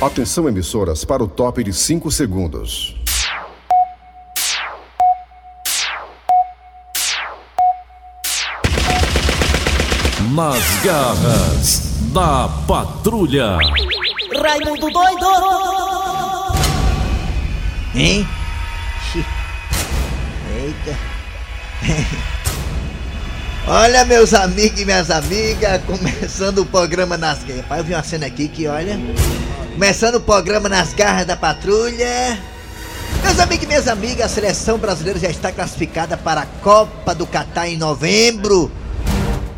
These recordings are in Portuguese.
Atenção, emissoras, para o top de 5 segundos. Nas garras da patrulha. Raimundo doido! Hein? Eita. Olha, meus amigos e minhas amigas, começando o programa nas garras. Pai, eu vi uma cena aqui que, olha. Começando o programa nas garras da patrulha. Meus amigos e minhas amigas, a seleção brasileira já está classificada para a Copa do Catar em novembro.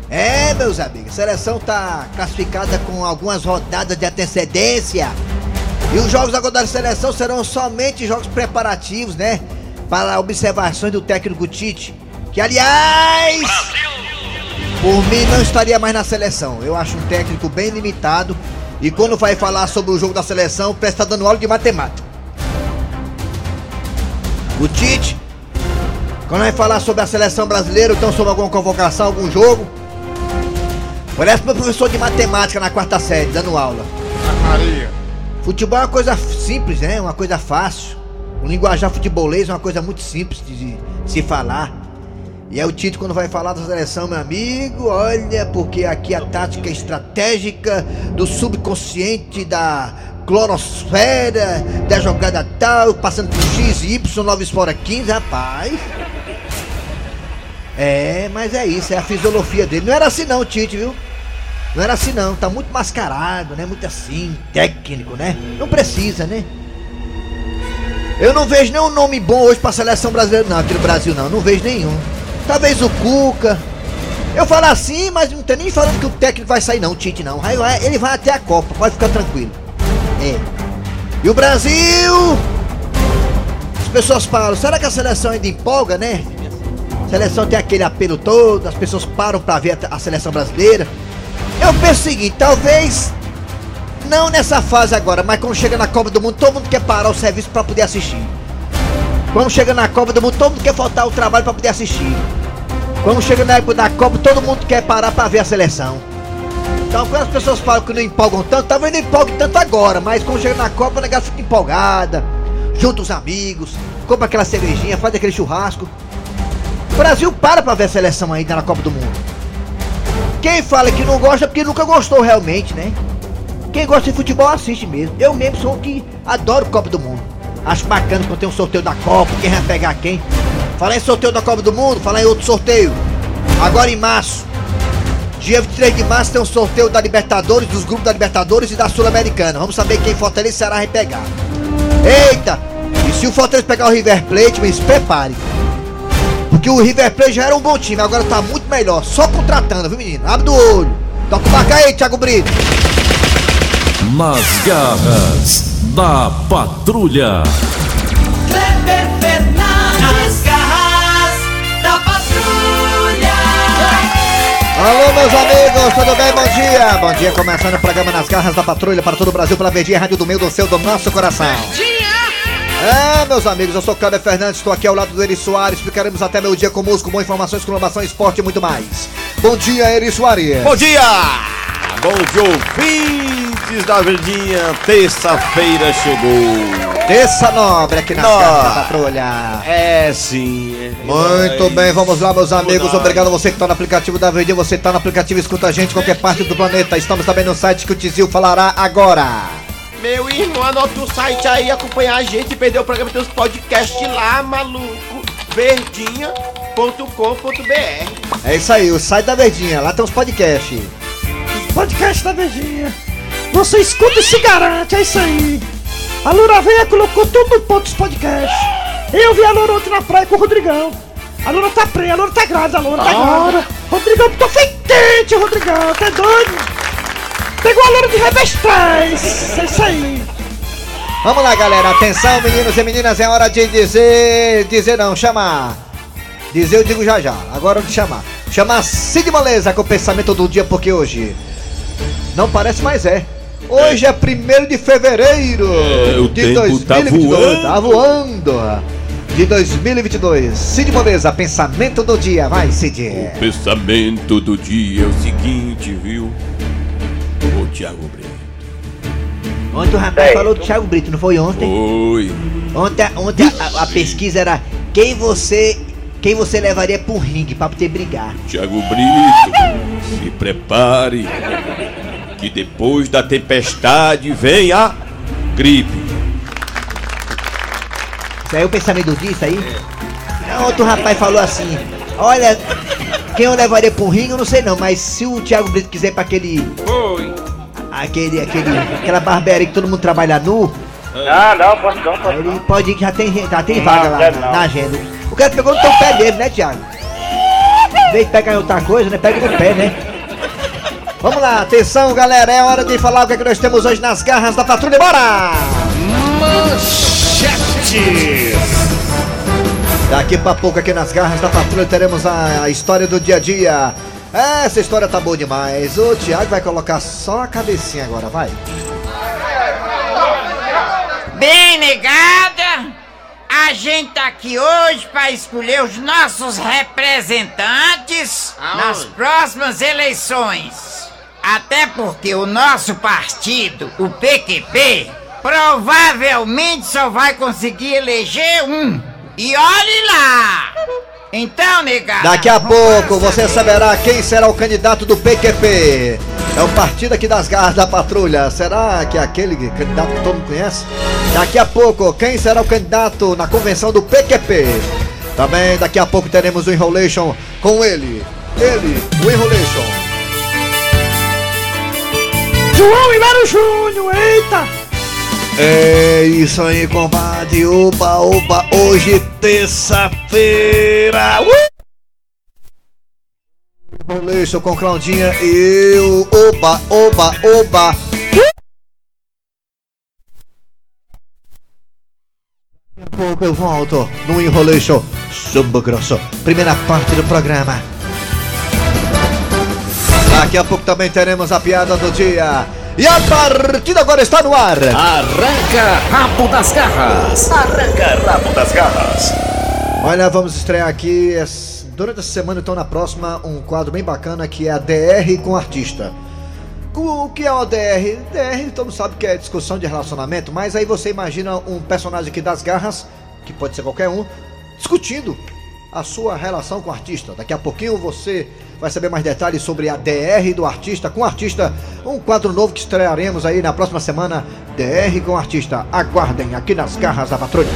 É, meus amigos, a seleção está classificada com algumas rodadas de antecedência. E os jogos agora da seleção serão somente jogos preparativos, né? Para observações do técnico Tite. Que, aliás, por mim não estaria mais na seleção. Eu acho um técnico bem limitado. E quando vai falar sobre o jogo da seleção, parece estar dando aula de matemática. O Tite, quando vai falar sobre a seleção brasileira, então sobre alguma convocação, algum jogo, parece meu professor de matemática na quarta série, dando aula. Maria. Futebol é uma coisa simples, né? Uma coisa fácil. O linguajar futebolês é uma coisa muito simples de se falar. E é o Tite quando vai falar da seleção, meu amigo, olha, porque aqui a tática estratégica do subconsciente da clorosfera, da jogada tal, passando por X, Y, 9 fora 15, rapaz. É, mas é isso, é a fisiologia dele. Não era assim não, Tite, viu? Não era assim não, tá muito mascarado, né? Muito assim, técnico, né? Não precisa, né? Eu não vejo nenhum nome bom hoje pra seleção brasileira, não, aqui no Brasil não, não vejo nenhum. Talvez o Cuca. Eu falo assim, mas não tem nem falando que o técnico vai sair não, o Tite não. Aí vai- Ele vai até a Copa, pode ficar tranquilo. É. E o Brasil? As pessoas falam, será que a seleção ainda empolga, né? A seleção tem aquele apelo todo, as pessoas param pra ver a, seleção brasileira. Eu penso o seguinte, talvez não nessa fase agora, mas quando chega na Copa do Mundo, todo mundo quer parar o serviço pra poder assistir. Quando chega na Copa do Mundo, todo mundo quer faltar o trabalho pra poder assistir. Quando chega na época da Copa, todo mundo quer parar pra ver a seleção. Então, quando as pessoas falam que não empolgam tanto, talvez não empolgue tanto agora, mas quando chega na Copa, o negócio fica empolgada, junta os amigos, compra aquela cervejinha, faz aquele churrasco. O Brasil para pra ver a seleção ainda na Copa do Mundo. Quem fala que não gosta é porque nunca gostou realmente, né? Quem gosta de futebol assiste mesmo. Eu mesmo sou um que adoro Copa do Mundo. Acho bacana quando tem um sorteio da Copa, quem vai pegar quem. Falar em sorteio da Copa do Mundo, falar em outro sorteio. Agora em março. Dia 23 de março tem um sorteio da Libertadores, dos grupos da Libertadores e da Sul-Americana. Vamos saber quem Fortaleza e Ceará vai pegar. Eita! E se o Fortaleza pegar o River Plate, me prepare. Porque o River Plate já era um bom time, agora tá muito melhor. Só contratando, viu menino? Abre do olho. Toca o barco aí, Thiago Brito. Nas garras da patrulha. Alô, meus amigos, tudo bem? Bom dia! Bom dia, começando o programa Nas Garras da Patrulha para todo o Brasil, pela Verdinha Rádio do Meio do Seu, do nosso coração. É, meus amigos, eu sou Kleber Fernandes, estou aqui ao lado do Eri Soares, ficaremos até meu dia com música, boas informações, inovação, esporte e muito mais. Bom dia, Eri Soares. Bom dia! Bom dia, ouvintes da Verdinha. Terça-feira chegou. Terça nobre aqui nas Nó. Garras da Patrulha. É sim. é Muito nóis. bem, vamos lá, meus amigos. Obrigado a você que está no aplicativo da Verdinha, você que está no aplicativo, escuta a gente em qualquer parte do planeta. Estamos também no site que o Tizil falará agora. Meu irmão, anota o site aí, acompanhar a gente e perder o programa dos podcasts lá, maluco. Verdinha.com.br É isso aí, o site da Verdinha, lá tem os podcasts. Podcast da Verdinha. Você escuta e se garante, é isso aí. A Lura Veia colocou tudo no ponto dos podcasts. Eu vi a Lura ontem na praia com o Rodrigão. A Lura tá preta, a Lura tá grávida, a Lura tá grávida. Rodrigão, tô feitente, Rodrigão, tá doido? Pegou a Lura de revestais, é isso aí. Vamos lá, galera, atenção, meninos e meninas, é hora de dizer. Dizer não, chamar. Dizer eu digo já já, agora te chamar. Chamar Cid Moleza com o pensamento do dia, porque hoje. Não parece, mas é. Hoje é 1 de fevereiro É, o de tempo tá 2022. voando. Tá voando. De 2022. Cid Moleza, pensamento do dia. Vai, Cid. Pensamento do dia é o seguinte, viu? Ô Thiago Brito. Ontem o rapaz falou do Thiago Brito, não foi ontem? Oi. Ontem, ontem a, a pesquisa era quem você. Quem você levaria pro ringue pra poder brigar? Tiago Brito, se prepare. Que depois da tempestade vem a gripe. Isso aí é o pensamento disso aí? Não, outro rapaz falou assim: Olha, quem eu levaria pro ringue eu não sei não, mas se o Thiago Brito quiser pra aquele. Oi. aquele. aquele. aquela barbearia que todo mundo trabalha nu, Não, não, posso não, posso ele não. pode ir que já tem, já tem Não, vaga lá na, não. na agenda. O cara pegou no teu pé dele, né, Thiago? Em vez de pegar em outra coisa, né? Pega no pé, né? Vamos lá, atenção galera, é hora de falar o que, é que nós temos hoje nas garras da patrulha, bora! Daqui pra pouco aqui nas garras da patrulha teremos a, a história do dia a dia. Essa história tá boa demais. O Thiago vai colocar só a cabecinha agora, vai. Bem, negada, a gente tá aqui hoje para escolher os nossos representantes nas próximas eleições. Até porque o nosso partido, o PQP, provavelmente só vai conseguir eleger um. E olhe lá! Então, negada. Daqui a pouco você saber. saberá quem será o candidato do PQP. É o partido aqui das garras da patrulha. Será que é aquele candidato que todo mundo conhece? Daqui a pouco, quem será o candidato na convenção do PQP? Também daqui a pouco teremos o Enrolation com ele. Ele, o Enrolation. João Hilário Júnior, eita! É isso aí, combate. Oba, oba, hoje terça-feira. Uh! Enrolation com Claudinha e eu. Oba, oba, oba. Daqui a pouco eu volto no Enrolation Samba Grosso. Primeira parte do programa. Daqui a pouco também teremos a piada do dia. E a partida agora está no ar. Arranca rabo das garras. Arranca rabo das garras. Olha, vamos estrear aqui durante essa semana, então na próxima, um quadro bem bacana que é a DR com artista. O que é o DR? DR, todo mundo sabe que é discussão de relacionamento, mas aí você imagina um personagem aqui das garras, que pode ser qualquer um, discutindo a sua relação com o artista. Daqui a pouquinho você vai saber mais detalhes sobre a DR do artista com o artista, um quadro novo que estrearemos aí na próxima semana, DR com o artista. Aguardem aqui nas garras da patrulha.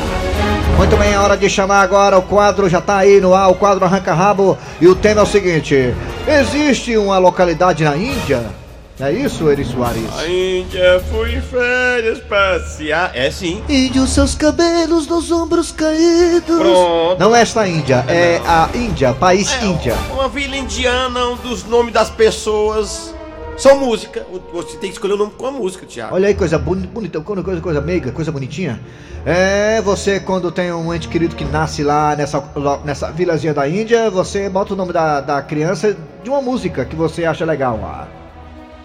Muito bem, é hora de chamar agora. O quadro já tá aí no ar, o quadro arranca rabo. E o tema é o seguinte: existe uma localidade na Índia? É isso, Eri Soares? A Índia foi em férias passear. É sim. Índio, seus cabelos nos ombros caídos. Pronto. Não é esta Índia, é a Índia, país É, Índia. Uma vila indiana, um dos nomes das pessoas são música. Você tem que escolher o nome com a música, Thiago. Olha aí, coisa boni- bonita, coisa, coisa, meiga, coisa bonitinha. É, você quando tem um ente querido que nasce lá nessa, nessa vilazinha da Índia, você bota o nome da, da criança de uma música que você acha legal lá.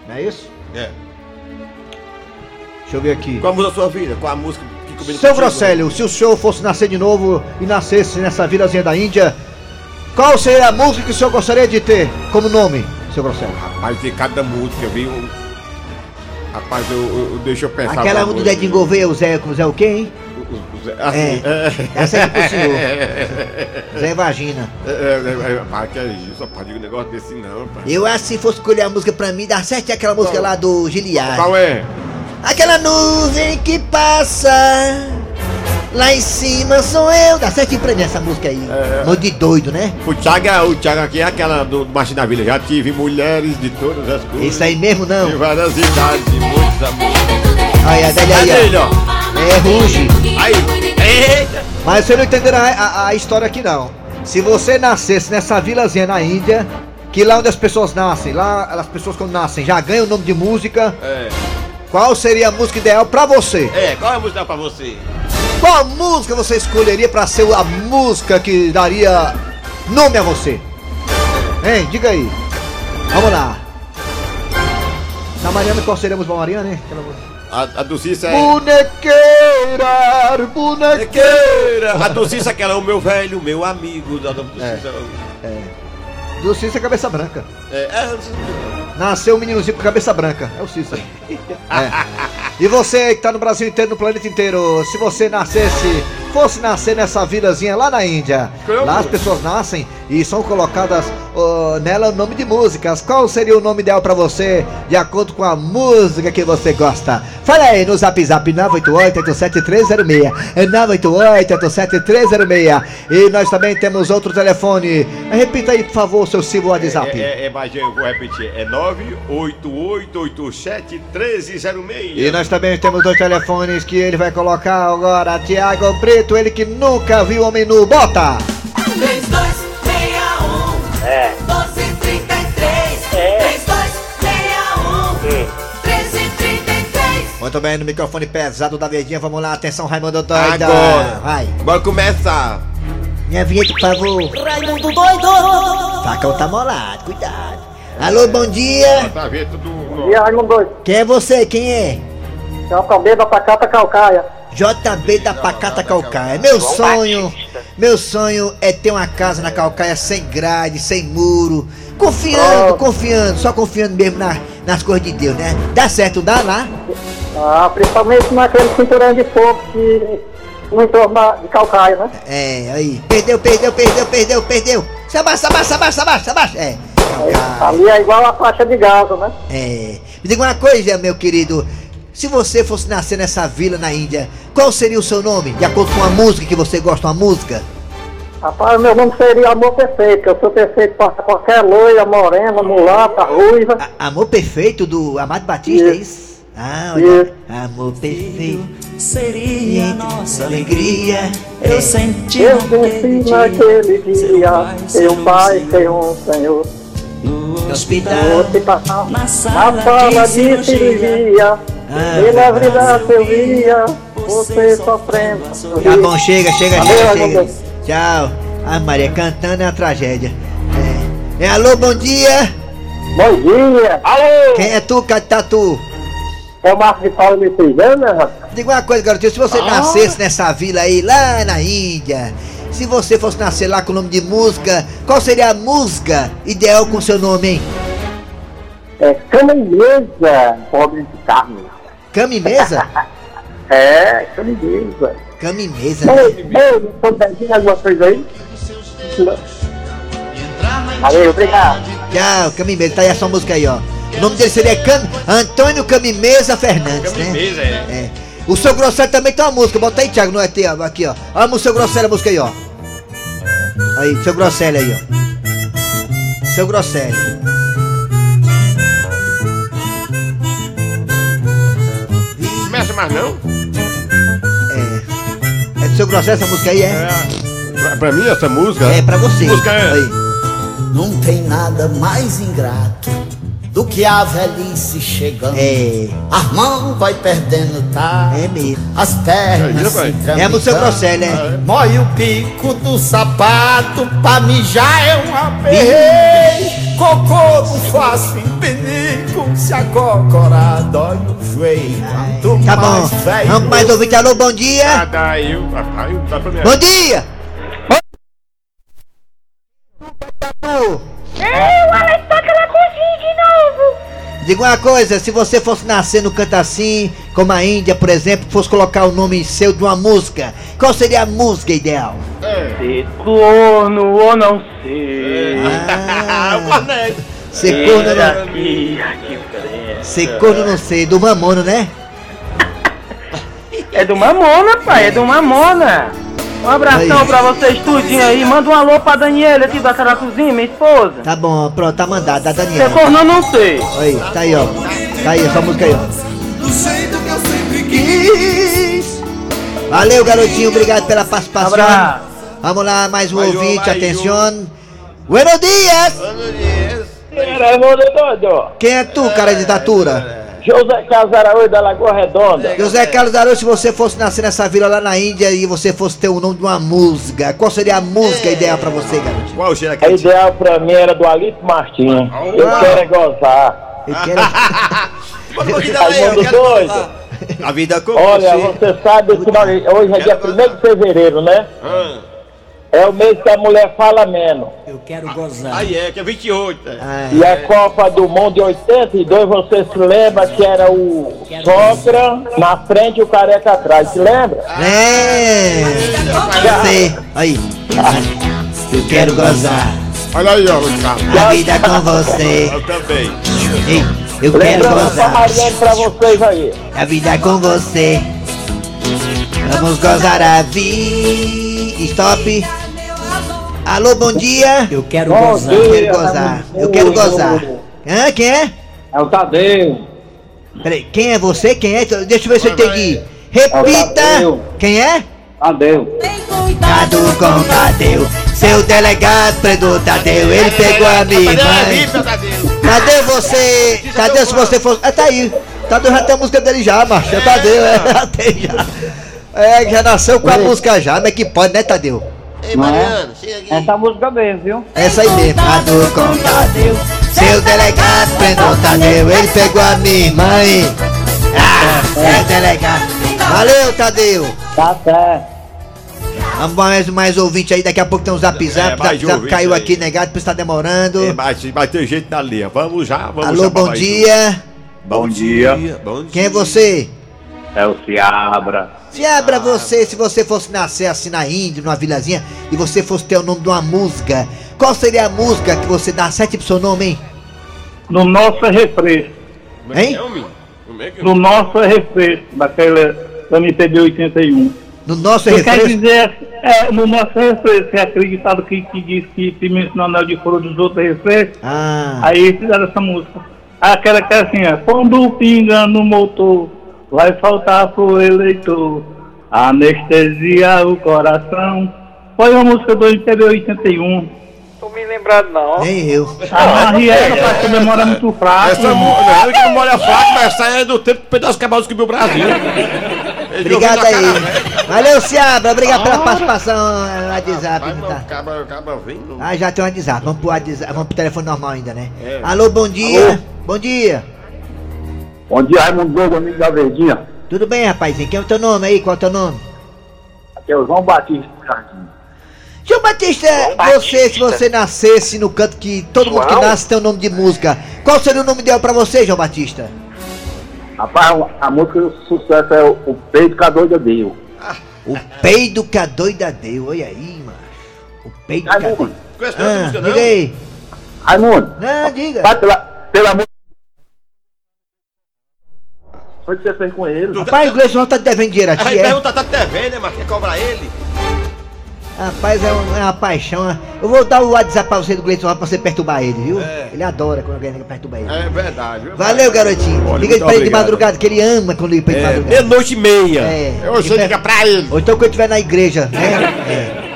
Não é isso? É. Deixa eu ver aqui. Qual a música da sua vida? Qual a música que combina Seu? Grosselio, se o senhor fosse nascer de novo e nascesse nessa vilazinha da Índia, qual seria a música que o senhor gostaria de ter como nome, seu Grosselio? Rapaz, de cada música, viu? Rapaz, eu, eu, eu- deixa eu pensar. Aquela do Dedinho Gouveia, o Zé, o Zé o quê, hein? Assim, é. Essa é pro senhor. Zé Vagina. É, é, é, rapaz, que é isso, rapaz, diga um negócio desse não, rapaz. Eu acho que se fosse escolher a música pra mim, dá certo é aquela música lá do Giliard. Qual é? Aquela nuvem que passa, lá em cima sou eu. Dá certinho pra mim essa música aí. É. Nome de doido, né? O Thiago, é- o Thiago aqui é aquela do Martin da Vila. Já tive mulheres de todas as cores. Isso aí mesmo não. De várias idades, de muitos amores. Aí, Cadê aí, ó? É ruge. Aí, eita! Mas vocês não entenderam a, a- história aqui não. Se você nascesse nessa vilazinha na Índia, que lá onde as pessoas nascem, lá as pessoas quando nascem já ganham o nome de música, É, qual seria a música ideal pra você? é, qual é a música pra você? Qual música você escolheria pra ser a música que daria nome a você? Hein, diga aí. Vamos lá. Da Mariana, qual seríamos Mariana, hein? Aquela música. A, a é... Bonequeira, bonequeira. Queira. A do Cícero é aquela, o meu velho, meu amigo. Da, do Cícero. Do Cícero é cabeça branca. É, é, Nasceu um meninozinho com cabeça branca. É o Cícero. É. E você que tá no Brasil inteiro, no planeta inteiro, se você nascesse, fosse nascer nessa vilazinha lá na Índia, lá as pessoas nascem e são colocadas nela o nome de músicas. Qual seria o nome ideal pra você, de acordo com a música que você gosta? Fala aí no zap zap 988-87306. É 988-87306. E nós também temos outro telefone. Repita aí, por favor, o seu símbolo WhatsApp. É, é, é, mas eu vou repetir. É 988871306. E nós também temos dois telefones que ele vai colocar agora. Tiago Brito, ele que nunca viu o menu. Bota! 3261 É. 1233 3261 1333 Muito bem, no microfone pesado da Verdinha, vamos lá, atenção Raimundo Doida. Agora. Vai. Bora começar. Minha vinheta, por favor. Raimundo doido Facão tá molado, cuidado. Alô, bom dia. E aí, Raimundo, Quem é você? Quem é? é o cabelo da Pacata Calcaia. JB da Pacata Calcaia. Meu sonho, meu sonho é ter uma casa na Calcaia sem grade, sem muro. Confiando, confiando, só confiando mesmo na- nas coisas de Deus, né? Dá certo, dá lá? Ah, principalmente naquele cinturão de fogo que no entorno de Calcaia, né? É, aí. Perdeu, perdeu, perdeu, perdeu, perdeu. Se abaixa, abaixa, abaixa, abaixa, abaixa. É. Ali é igual a faixa de Gaza, né? É. Me diga uma coisa, meu querido. Se você fosse nascer nessa vila na Índia, qual seria o seu nome? De acordo com a música que você gosta, uma música? Rapaz, meu nome seria Amor Perfeito, eu sou perfeito para qualquer loira, morena, mulata, ruiva. A- Amor Perfeito do Amado Batista, é isso? Ah, olha. Isso. Amor Perfeito. Seria nossa alegria. Eu senti Eu senti naquele dia seu pai seu um um senhor. No hospital. Hospital, Na na sala sala de de cirurgia, Ah, pela vida eu via, você sofrendo. Tá bom, chega, chega, Valeu, chega, chega. Tchau. A Maria cantando é uma tragédia. É. É, alô, bom dia. Bom dia! Alô! Quem é tu, Catatu? É o Marcos de Paulo me pegando, né, rapaz? Diga uma coisa, garotinho, se você nascesse nessa vila aí, lá na Índia, se você fosse nascer lá com o nome de música, qual seria a música ideal com seu nome, hein? É Caminhesa, pobre de carne. Cama mesa? É. Cama mesa, né? Ei, ei, tô pedindo alguma coisa aí? Valeu, obrigado. Tchau, Cama mesa, tá aí a sua música aí, ó. O nome dele seria Cam... Antônio Camimesa Fernandes, né? Camimesa, é. É. O seu Grosselho também tem uma música, bota aí, Thiago, no ET, ó, aqui, ó. Olha o seu Grosselho, a música aí, ó. Aí, seu Grosselho aí, ó. Seu Grosselho. Começa mais não? É. É do seu Grosselho essa música aí, é? É. Pra, pra mim essa música. É, pra você. Música é. Aí. Não tem nada mais ingrato do que a velhice chegando. É. A mão vai perdendo tá. É mesmo. As pernas Aí, se vai. tramitando. É a música Grosselho, é. Mói o pico do sapato, pra mijar é um aperreio. Cocô não faço em penico, se a cocora dói no joelho. Quanto Tá bom. velho Vamos mais ouvir, alô, bom Ah, dia. eu. Ah, tá, eu- dá pra mim. Bom dia. Diga uma coisa, se você fosse nascer no canto assim, como a Índia, por exemplo, fosse colocar o nome seu de uma música, qual seria a música ideal? Ser corno ou não ser. Ah. Ser corno, não, aqui, aqui, diferença. ser corno não sei, do Mamono, né? É do Mamona, pai, é do Mamona. Um abração Aí. pra vocês tudinho aí. Manda um alô pra Daniela aqui da Caracuzinha, minha esposa. Tá bom, pronto, tá mandado, da Daniela. corno eu não sei. Aí, tá aí, ó. Tá aí, essa música aí, ó. Do jeito que eu sempre quis. Valeu, garotinho, obrigado pela participação. Abraço. Vamos lá, mais um Mais um, ouvinte, atenção. Buenos dias! Buenos dias. Quem é tu, cara de tatura? José Carlos Araújo da Lagoa Redonda. José Carlos Araújo, se você fosse nascer nessa vila lá na Índia e você fosse ter o nome de uma música, qual seria a música ideal pra você, garotinho? Qual o cheiro A aqui? ideal pra mim era do Alito Martins. Eu quero é gozar. Eu quero... Bota um pouquinho aí, eu quero doido. gozar. A vida com Olha, você. você sabe que hoje é dia 1 de fevereiro, né? Ah, é o mês que a mulher fala menos. Eu quero gozar. Aí é, que é 28. É. Ah, E a Copa do Mundo de 82, você se lembra que era o Sogra na frente e o Careca atrás, se lembra? É. Você. Aí. Eu quero gozar Olha aí, ó, Ricardo. a vida com você. Eu também. Ei, eu quero gozar pra vocês aí. a vida com você. Vamos gozar a vida. Stop. Alô, bom dia. Eu quero Bom gozar. dia. Eu quero gozar. Eu quero gozar. Hã? Quem é? É o Tadeu. Peraí, quem é você? Quem é? Deixa eu ver se eu entendi. Repita! Tadeu. Quem é? Tadeu. Cuidado com Tadeu, seu delegado prendeu Tadeu, ele pegou a minha mãe. Tadeu, você. Tadeu, se você for. Ah, tá aí. Tadeu já tem a música dele já, macho. É Tadeu, é, já tem já. É, já nasceu com a música já, mas que pode, né, Tadeu? Ei, Mariano, chega aqui. Essa música mesmo, viu? Essa aí mesmo. Seu delegado prendeu Tadeu, ele pegou a minha mãe. Ah, seu delegado. Valeu, Tadeu. Tá certo. Vamos mais, mais ouvinte aí, daqui a pouco tem um zap zap, É, zap, zap ouvinte caiu aí. aqui, negado, por estar demorando. É, mas vai ter gente na linha. Vamos já, vamos Alô, bom dia. Bom dia. Bom dia. Quem é você? É o Ciabra. Se abra você, se você fosse nascer assim na Índia, numa vilazinha, e você fosse ter o nome de uma música, qual seria a música que você dá sete pro seu nome, hein? No nosso é refresco. É Hein? é, No nosso é refresco, daquela MPB 81. No nosso O que quer refresco. dizer, é, no nosso é refresco, é acreditado que, que diz que se mencionar o anel de foro dos outros é refresco. Ah, Aí fizeram essa música. Aquela que é assim, é, quando pinga no motor, vai faltar pro eleitor, anestesia o coração. Foi uma música do MPB 81. Tô me lembrado não. nem eu. A Riera, parece que a memória é muito fraca. Essa não é que memória fraca, mas essa é do tempo que Pedro Cabalos que o Brasil. Obrigado aí. cara, né? Valeu, Ciabra, obrigado pela participação eh, no WhatsApp. Vai, tá? acaba, acaba vindo. Ah, já tem um WhatsApp, vamos pro WhatsApp, vamos pro telefone normal ainda, né? É. Alô, bom dia. Bom dia. Bom dia, Raimundo Douglas, amigo da Verdinha. Tudo bem, rapazinho? Quem é o teu nome aí? Qual é o teu nome? Aqui é o João Batista do Jardim. João Batista, você, se você nascesse no canto que todo mundo que João? nasce tem um nome de música, qual seria o nome ideal pra você, João Batista? Rapaz, a música do sucesso é o, o Peito que a Doida Deu. O peido que a doida deu, olha aí, macho. O peido que a Raimundo, doida... Conhece essa Ah, música, diga não? aí. Raimundo, Não, diga. vai pela, pela música. Foi que você fez com ele. Rapaz, o Gleison tá te devendo dinheiro a Aí ti, é? pergunta, tá devendo, né, mas quer cobrar ele? Rapaz, é, um- é uma paixão. né? Eu vou dar o WhatsApp pra você do Gleison pra você perturbar ele, viu? É. Ele adora quando alguém perturba ele. É verdade. viu? Valeu, garotinho. Olha, liga muito pra ele de obrigado. madrugada, que ele ama quando liga pra ele de É, madrugada. meia-noite e meia. É. Eu sei Liga- liga pra ele. Ou então quando estiver na igreja, né? É.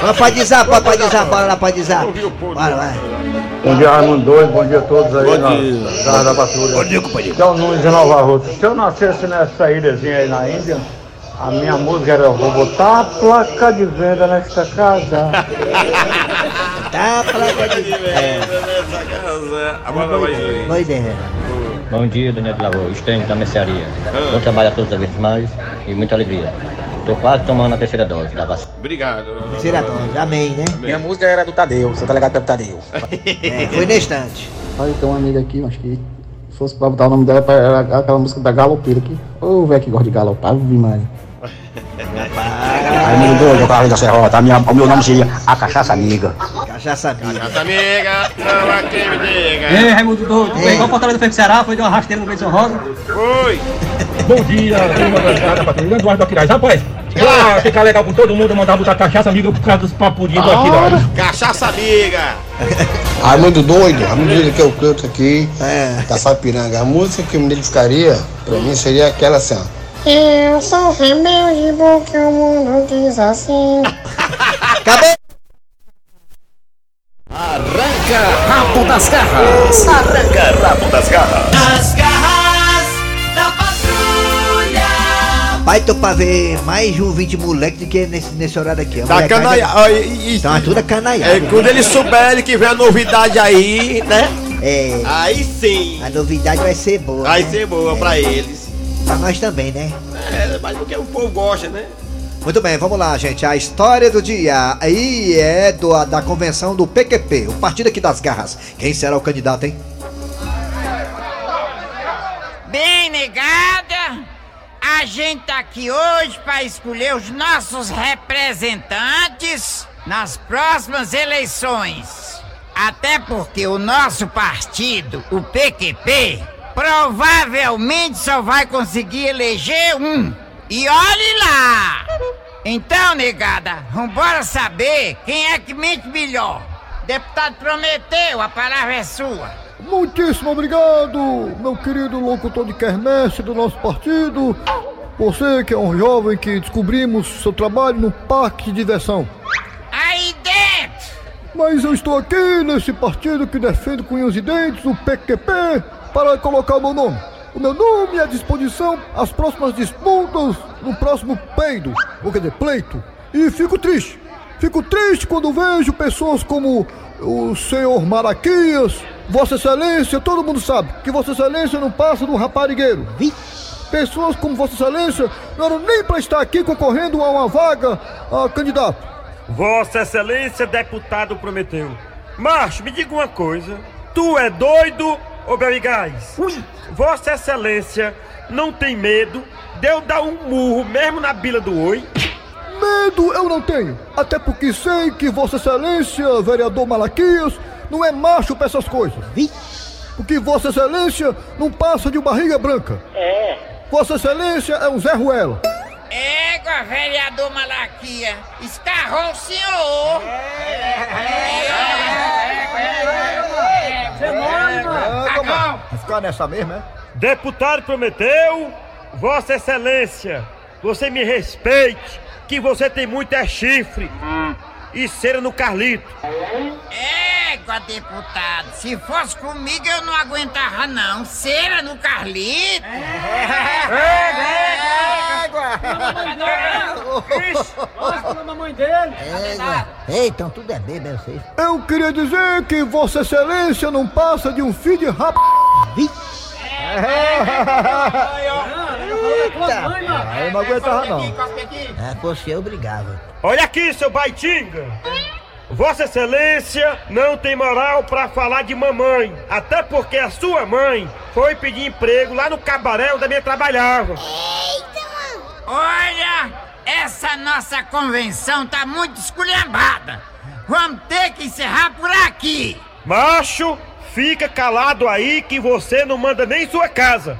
Vamos pra pode, pode dizer, bora lá, pode dizer. Ouviu o povo. Bora, vai. Bom dia, Raimundo Doido. Bom dia a todos aí Bom na dia. Garra da Patrulha. Bom dia, companheiro. Então, Nunes de Nova Rússia. Se eu nascesse nessa ilhazinha aí na Índia, a minha música era Vou botar a placa de venda nesta casa. Tá, placa de... É, Nessa casa. Agora vai ver. boa ideia. Bom dia, Daniel de Lavor, estende da mercearia. Bom trabalho a todos as vezes mais e muita alegria. Estou quase tomando a terceira dose da vacina. Obrigado. Terceira dose, amém, né? Minha música era do Tadeu, seu delegado pelo Tadeu. É, foi na estante. Olha, tem uma amiga aqui, acho que se fosse pra botar o nome dela, era aquela música da Galopeira aqui. Ô, velho que gosta de galopar, vi mais. Aí me doido, o Carlos da Serrota, o meu nome seria A Cachaça Amiga. Cachaça amiga. Essa amiga, não há quem me diga. Ei, Raimundo Doido, Ei. igual Fortaleza foi pro Ceará, foi de uma rasteira no Gleison Rosa. Foi. Bom dia, turma da Garra da Patrulha, Eduardo do Aquiraz. Rapaz, pra ficar legal com todo mundo, mandar botar cachaça amiga por causa dos papudinhos do Aquiraz. Cachaça amiga. Raimundo doido, Raimundo doido que é o Cleuto aqui, É. da Sapiranga. A música que eu me identificaria, pra mim, seria aquela assim, ó. Eu sou rebelde porque o mundo diz assim. Acabou. Das garras. Arranca rabo das garras. As garras da patrulha. Pai, tô pra ver mais de um 20 moleque do que nesse, nesse horário aqui. A Tá molecada- canaia. ó, e- Então é tudo canaiada. É, quando eles souberem que vem a novidade aí, né? É, Aí sim. a novidade vai ser boa. Vai né? ser boa pra eles. Pra nós também, né? É, mas porque o povo gosta, né? Muito bem, vamos lá, gente. A história do dia aí é do, da convenção do PQP, o Partido aqui das Garras. Quem será o candidato, hein? Bem, negada, a gente tá aqui hoje para escolher os nossos representantes nas próximas eleições. Até porque o nosso partido, o PQP, provavelmente só vai conseguir eleger um. E olhe lá! Então, negada, vambora saber quem é que mente melhor. Deputado Prometeu, a palavra é sua. Muitíssimo obrigado, meu querido locutor de quermesse do nosso partido. Você que é um jovem que descobrimos seu trabalho no parque de diversão. Aí dentro! Mas eu estou aqui nesse partido que defende com unhas e dentes, o PQP, para colocar o meu nome. O meu nome é à disposição às próximas disputas no próximo peido, ou quer dizer, pleito. E fico triste. Fico triste quando vejo pessoas como o senhor Maraquias, Vossa Excelência, todo mundo sabe que Vossa Excelência não passa do raparigueiro. Pessoas como Vossa Excelência não eram nem para estar aqui concorrendo a uma vaga a candidato. Vossa Excelência, deputado prometeu. Macho, me diga uma coisa. Tu é doido ou bebe gás? Vossa Excelência não tem medo de eu dar um murro mesmo na bila do oi? Medo eu não tenho, até porque sei que Vossa Excelência, vereador Malaquias, não é macho pra essas coisas. Porque Vossa Excelência não passa de uma barriga branca. É. Vossa Excelência é um Zé Ruela. Égua, vereador Malaquia, escarrou o senhor. Vai ficar nessa mesma, é? Deputado prometeu, Vossa Excelência, você me respeite, que você tem muito é chifre e cera no Carlito. Égua, deputado, se fosse comigo eu não aguentava não. Cera no Carlito. mamãe dele. Ei, então tudo é bebê, é vocês. Eu queria dizer que Vossa Excelência não passa de um filho de rap. Aí eu não aguentava não. É, você obrigado. Olha aqui, seu Baitinga! Vossa Excelência não tem moral pra falar de mamãe, até porque a sua mãe foi pedir emprego lá no cabaré onde a minha trabalhava. Olha, essa nossa convenção tá muito esculhambada. Vamos ter que encerrar por aqui. Macho, fica calado aí que você não manda nem em sua casa.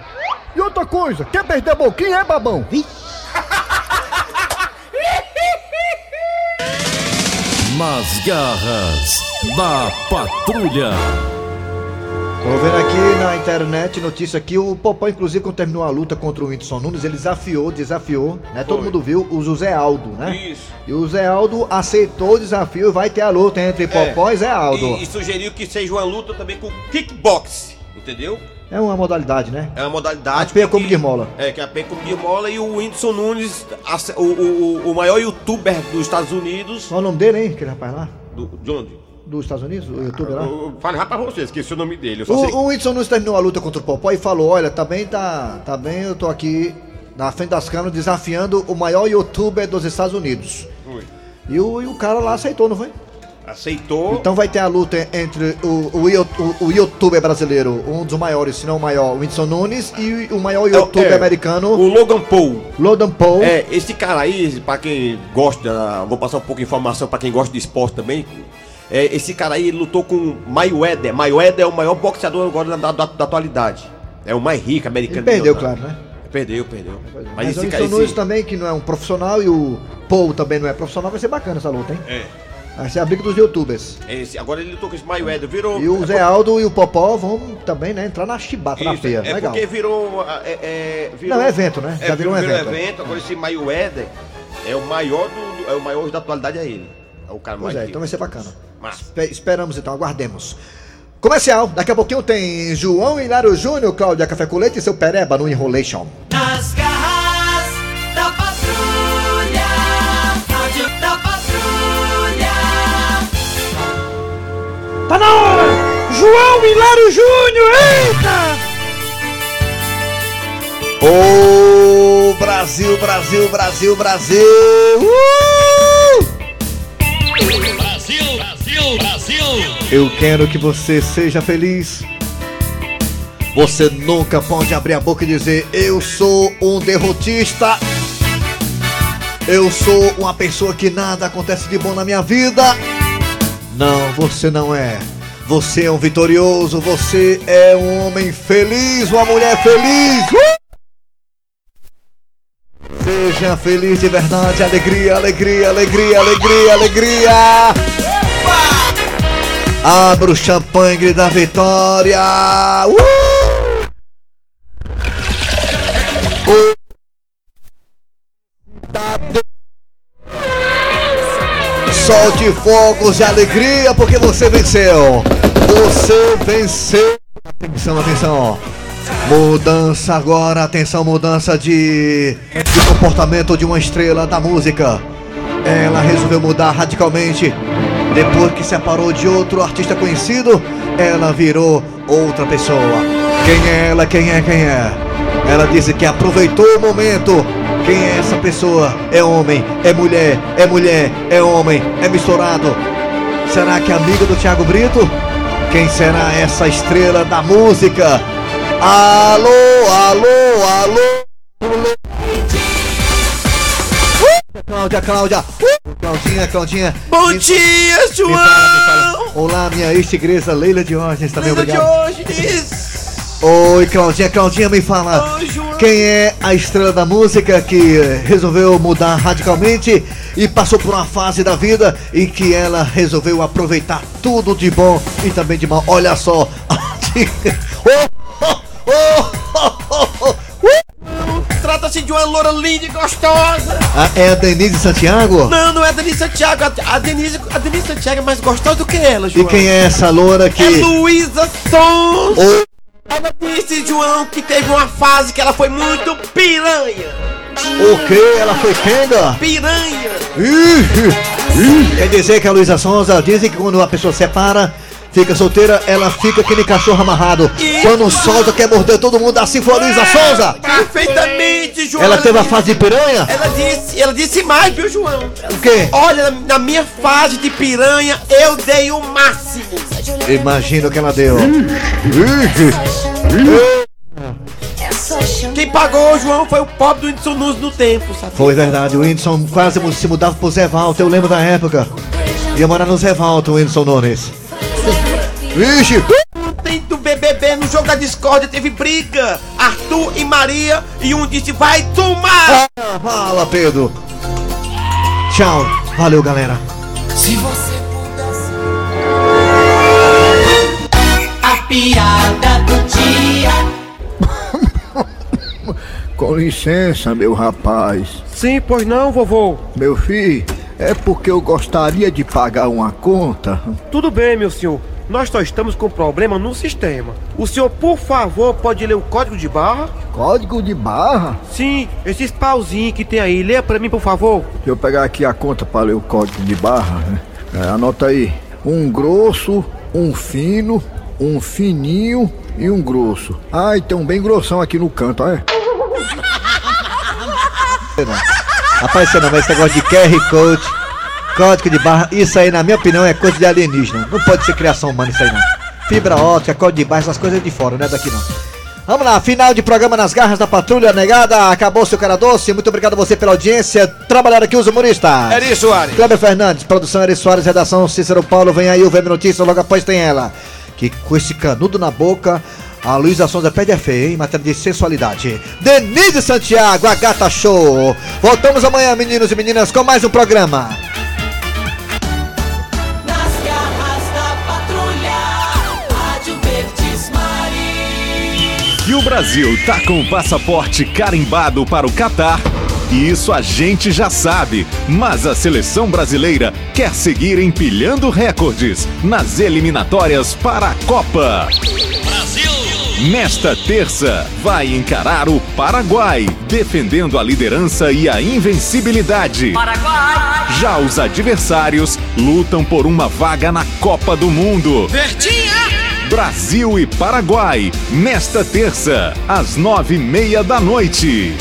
E outra coisa, quer perder a boquinha é babão? Nas garras da patrulha. Tô vendo aqui na internet notícia que o Popó, inclusive, quando terminou a luta contra o Whindersson Nunes, ele desafiou, desafiou, né? Todo Foi. mundo viu o José Aldo, né? Isso. E o Zé Aldo aceitou o desafio e vai ter a luta entre Popó e Zé Aldo. E, e sugeriu que seja uma luta também com kickbox, entendeu? É uma modalidade, né? É uma modalidade. A penha como de mola. É, que é a penha como de mola e o Whindersson Nunes, o, o, o maior youtuber dos Estados Unidos. Qual o nome dele, hein? Aquele rapaz lá? Do, de onde? Dos Estados Unidos? O youtuber lá? Eu- eu Fale já pra você, esqueci o nome dele. Só sei. O, o Whindersson Nunes terminou a luta contra o Popó e falou: Olha, também tá, tá bem, eu tô aqui na frente das câmeras desafiando o maior youtuber dos Estados Unidos. Foi. E o, e o cara lá aceitou, não foi? Aceitou. Então vai ter a luta entre o, o, o- o youtuber brasileiro, um dos maiores, se não o maior, o Whindersson Nunes, e o maior youtuber é, americano, O Logan Paul. Logan Paul. É, esse cara aí, pra quem gosta, vou passar um pouco de informação pra quem gosta de esporte também. É, esse cara aí lutou com Mayweather. Mayweather é o maior boxeador agora da, da, da atualidade. É o mais rico americano. Ele perdeu, claro, né? Perdeu, perdeu. Mas, Mas, o esse Whindersson cara. Nunes Esse, também, que não é um profissional, e o Paul também não é profissional, vai ser bacana essa luta, hein? é, Vai ser a briga dos youtubers. esse, agora ele lutou com esse Mayweather. Virou. E o Zé Aldo e o Popó vão também, né, entrar na chibata, na Isso, feia. é Legal. porque virou, é, é, virou- Não, é evento, né? Já virou um evento, é. Agora esse Mayweather é o maior do, do- é o maior da atualidade é ele. É o cara Pois mais é, então vai ser bacana. Massa. Espe- Esperamos então, aguardemos. Comercial, daqui a pouquinho tem João Hilário Júnior, Cláudia Café com Leite e seu Pereba no Enrolation. Tá na hora! João Hilário Júnior, eita! Ô Brasil, Brasil, Brasil, Brasil. Uh! Brasil, Brasil, Brasil. Eu quero que você seja feliz. Você nunca pode abrir a boca e dizer: Eu sou um derrotista. Eu sou uma pessoa que nada acontece de bom na minha vida. Não, você não é. Você é um vitorioso. Você é um homem feliz, uma mulher feliz. Uh! Seja feliz de verdade, alegria, alegria, alegria, alegria, alegria. Abra o champanhe da vitória. Uh! O- Solte fogos de alegria porque você venceu. Você venceu. Atenção, atenção. Mudança agora, atenção, mudança de, de comportamento de uma estrela da música. Ela resolveu mudar radicalmente. Depois que separou de outro artista conhecido, ela virou outra pessoa. Quem é ela? Quem é? Quem é? Ela disse que aproveitou o momento. Quem é essa pessoa? É homem, é mulher, é mulher, é homem, é misturado. Será que é amiga do Thiago Brito? Quem será essa estrela da música? Alô, alô, alô. Uh! Cláudia, Cláudia. Uh! Claudinha, Claudinha. Bom Me- dia, me João! fala, me fala. Olá, minha ex-tigresa Leila Diógenes também, Leila obrigado. Diógenes. Oi, Claudinha, Claudinha, me fala. Quem é a estrela da música que resolveu mudar radicalmente e passou por uma fase da vida em que ela resolveu aproveitar tudo de bom e também de mal? Olha só. Oh, oh, oh. Trata-se de uma loura linda e gostosa. Ah, é a Denise Santiago? Não, não é a Denise Santiago. A, a Denise, a Denise Santiago é mais gostosa do que ela, E João. quem é essa loura que. É Luísa Sons. Ela disse, João, que teve uma fase que ela foi muito piranha. O que? Ela foi quenga? Piranha. Ih, ih. Quer dizer que a Luísa Sonza dizem que quando a pessoa separa, fica solteira, ela fica que nem cachorro amarrado. Quando solta, quer morder todo mundo, assim foi a Luísa Sonza. Perfeitamente, João. Ela teve a fase de piranha? Ela disse, ela disse mais, viu, João? O quê? Olha, na, minha fase de piranha, eu dei o máximo. Imagina o que ela deu. Quem pagou, João, foi o pobre do Whindersson Nunes no tempo, sabe? Foi verdade, o Whindersson quase se mudava pro Zé Walter, eu lembro da época. Ia morar no Zé Walter, o Whindersson Nunes. Vixe! Tem do BBB no jogo da discórdia, teve briga. Arthur e Maria, e um disse, vai tomar. Ah, fala, Pedro. Tchau. Valeu, galera. Se você pudesse. A piada do dia. Com licença, meu rapaz. Sim, pois não, vovô. Meu filho, é porque eu gostaria de pagar uma conta. Tudo bem, meu senhor. Nós só estamos com problema no sistema. O senhor, por favor, pode ler o código de barra? Código de barra? Sim, esses pauzinhos que tem aí. Leia pra mim, por favor. Deixa eu pegar aqui a conta para ler o código de barra. né? É, anota aí. Um grosso, um fino, um fininho e um grosso. Ah, e tem um bem grossão aqui no canto, é? Rapaz, você não, mas esse negócio de QR Code, código de barra, isso aí, na minha opinião, é coisa de alienígena. Não pode ser criação humana isso aí, não. Fibra ótica, código de barra, essas coisas de fora, não é daqui não. Vamos lá, final de programa nas garras da patrulha negada. Acabou seu cara doce. Muito obrigado a você pela audiência. Trabalhar aqui os humoristas. Eri Soares. Kleber Fernandes, produção Eri Soares, redação Cícero Paulo. Vem aí o VM Notícias, logo após tem ela. Que com esse canudo na boca, a Luísa Sonza pede a feia, hein? Em matéria de sensualidade. Denise Santiago, a gata show. Voltamos amanhã, meninos e meninas, com mais um programa. O Brasil tá com o passaporte carimbado para o Catar? Isso a gente já sabe, mas a seleção brasileira quer seguir empilhando recordes nas eliminatórias para a Copa. Nesta terça, vai encarar o Paraguai, defendendo a liderança e a invencibilidade. Já os adversários lutam por uma vaga na Copa do Mundo. Brasil e Paraguai, nesta terça, às nove e meia da noite.